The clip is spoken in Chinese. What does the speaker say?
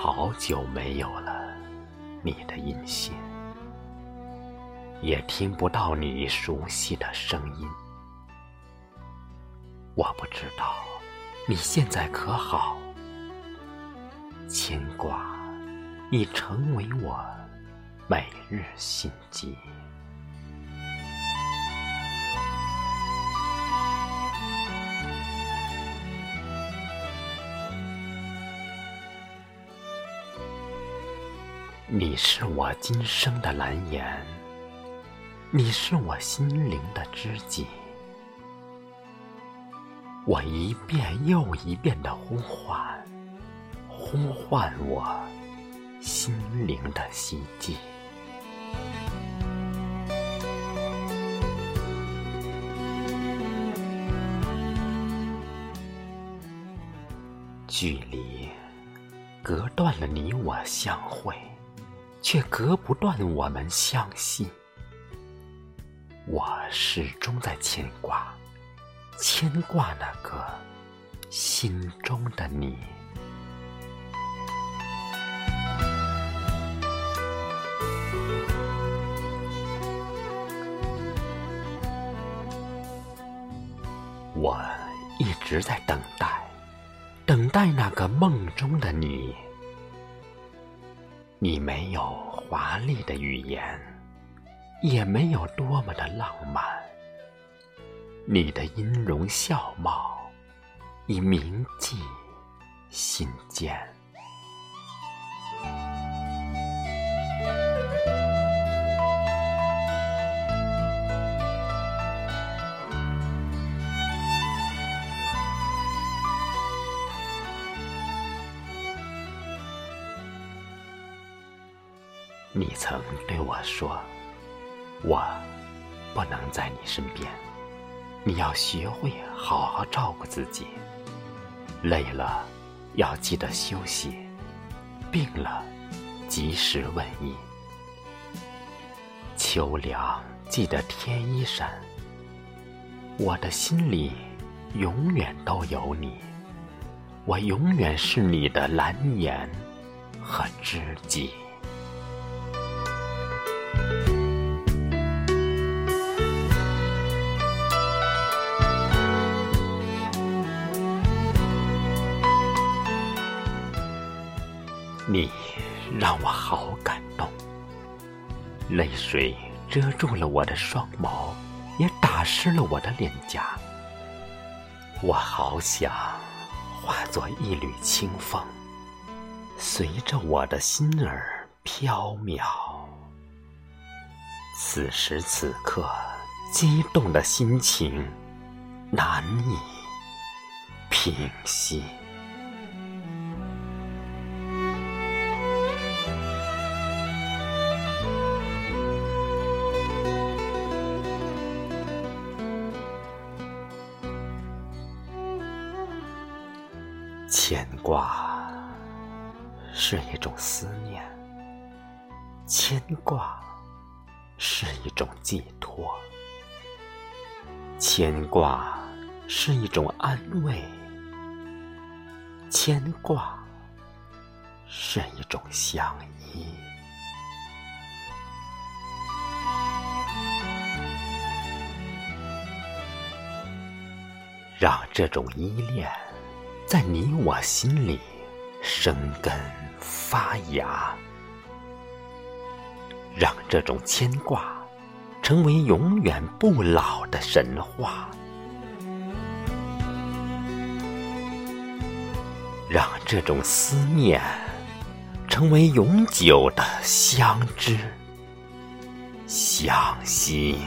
好久没有了你的音信，也听不到你熟悉的声音。我不知道你现在可好？牵挂已成为我每日心悸。你是我今生的蓝颜，你是我心灵的知己。我一遍又一遍的呼唤，呼唤我心灵的希冀。距离隔断了你我相会。却隔不断我们相信。我始终在牵挂，牵挂那个心中的你。我一直在等待，等待那个梦中的你。你没有华丽的语言，也没有多么的浪漫。你的音容笑貌已铭记心间。你曾对我说：“我不能在你身边，你要学会好好照顾自己。累了要记得休息，病了及时问医。秋凉记得添衣衫。我的心里永远都有你，我永远是你的蓝颜和知己。”让我好感动，泪水遮住了我的双眸，也打湿了我的脸颊。我好想化作一缕清风，随着我的心儿飘渺。此时此刻，激动的心情难以平息。牵挂是一种思念，牵挂是一种寄托，牵挂是一种安慰，牵挂是一种相依，让这种依恋。在你我心里生根发芽，让这种牵挂成为永远不老的神话，让这种思念成为永久的相知相惜。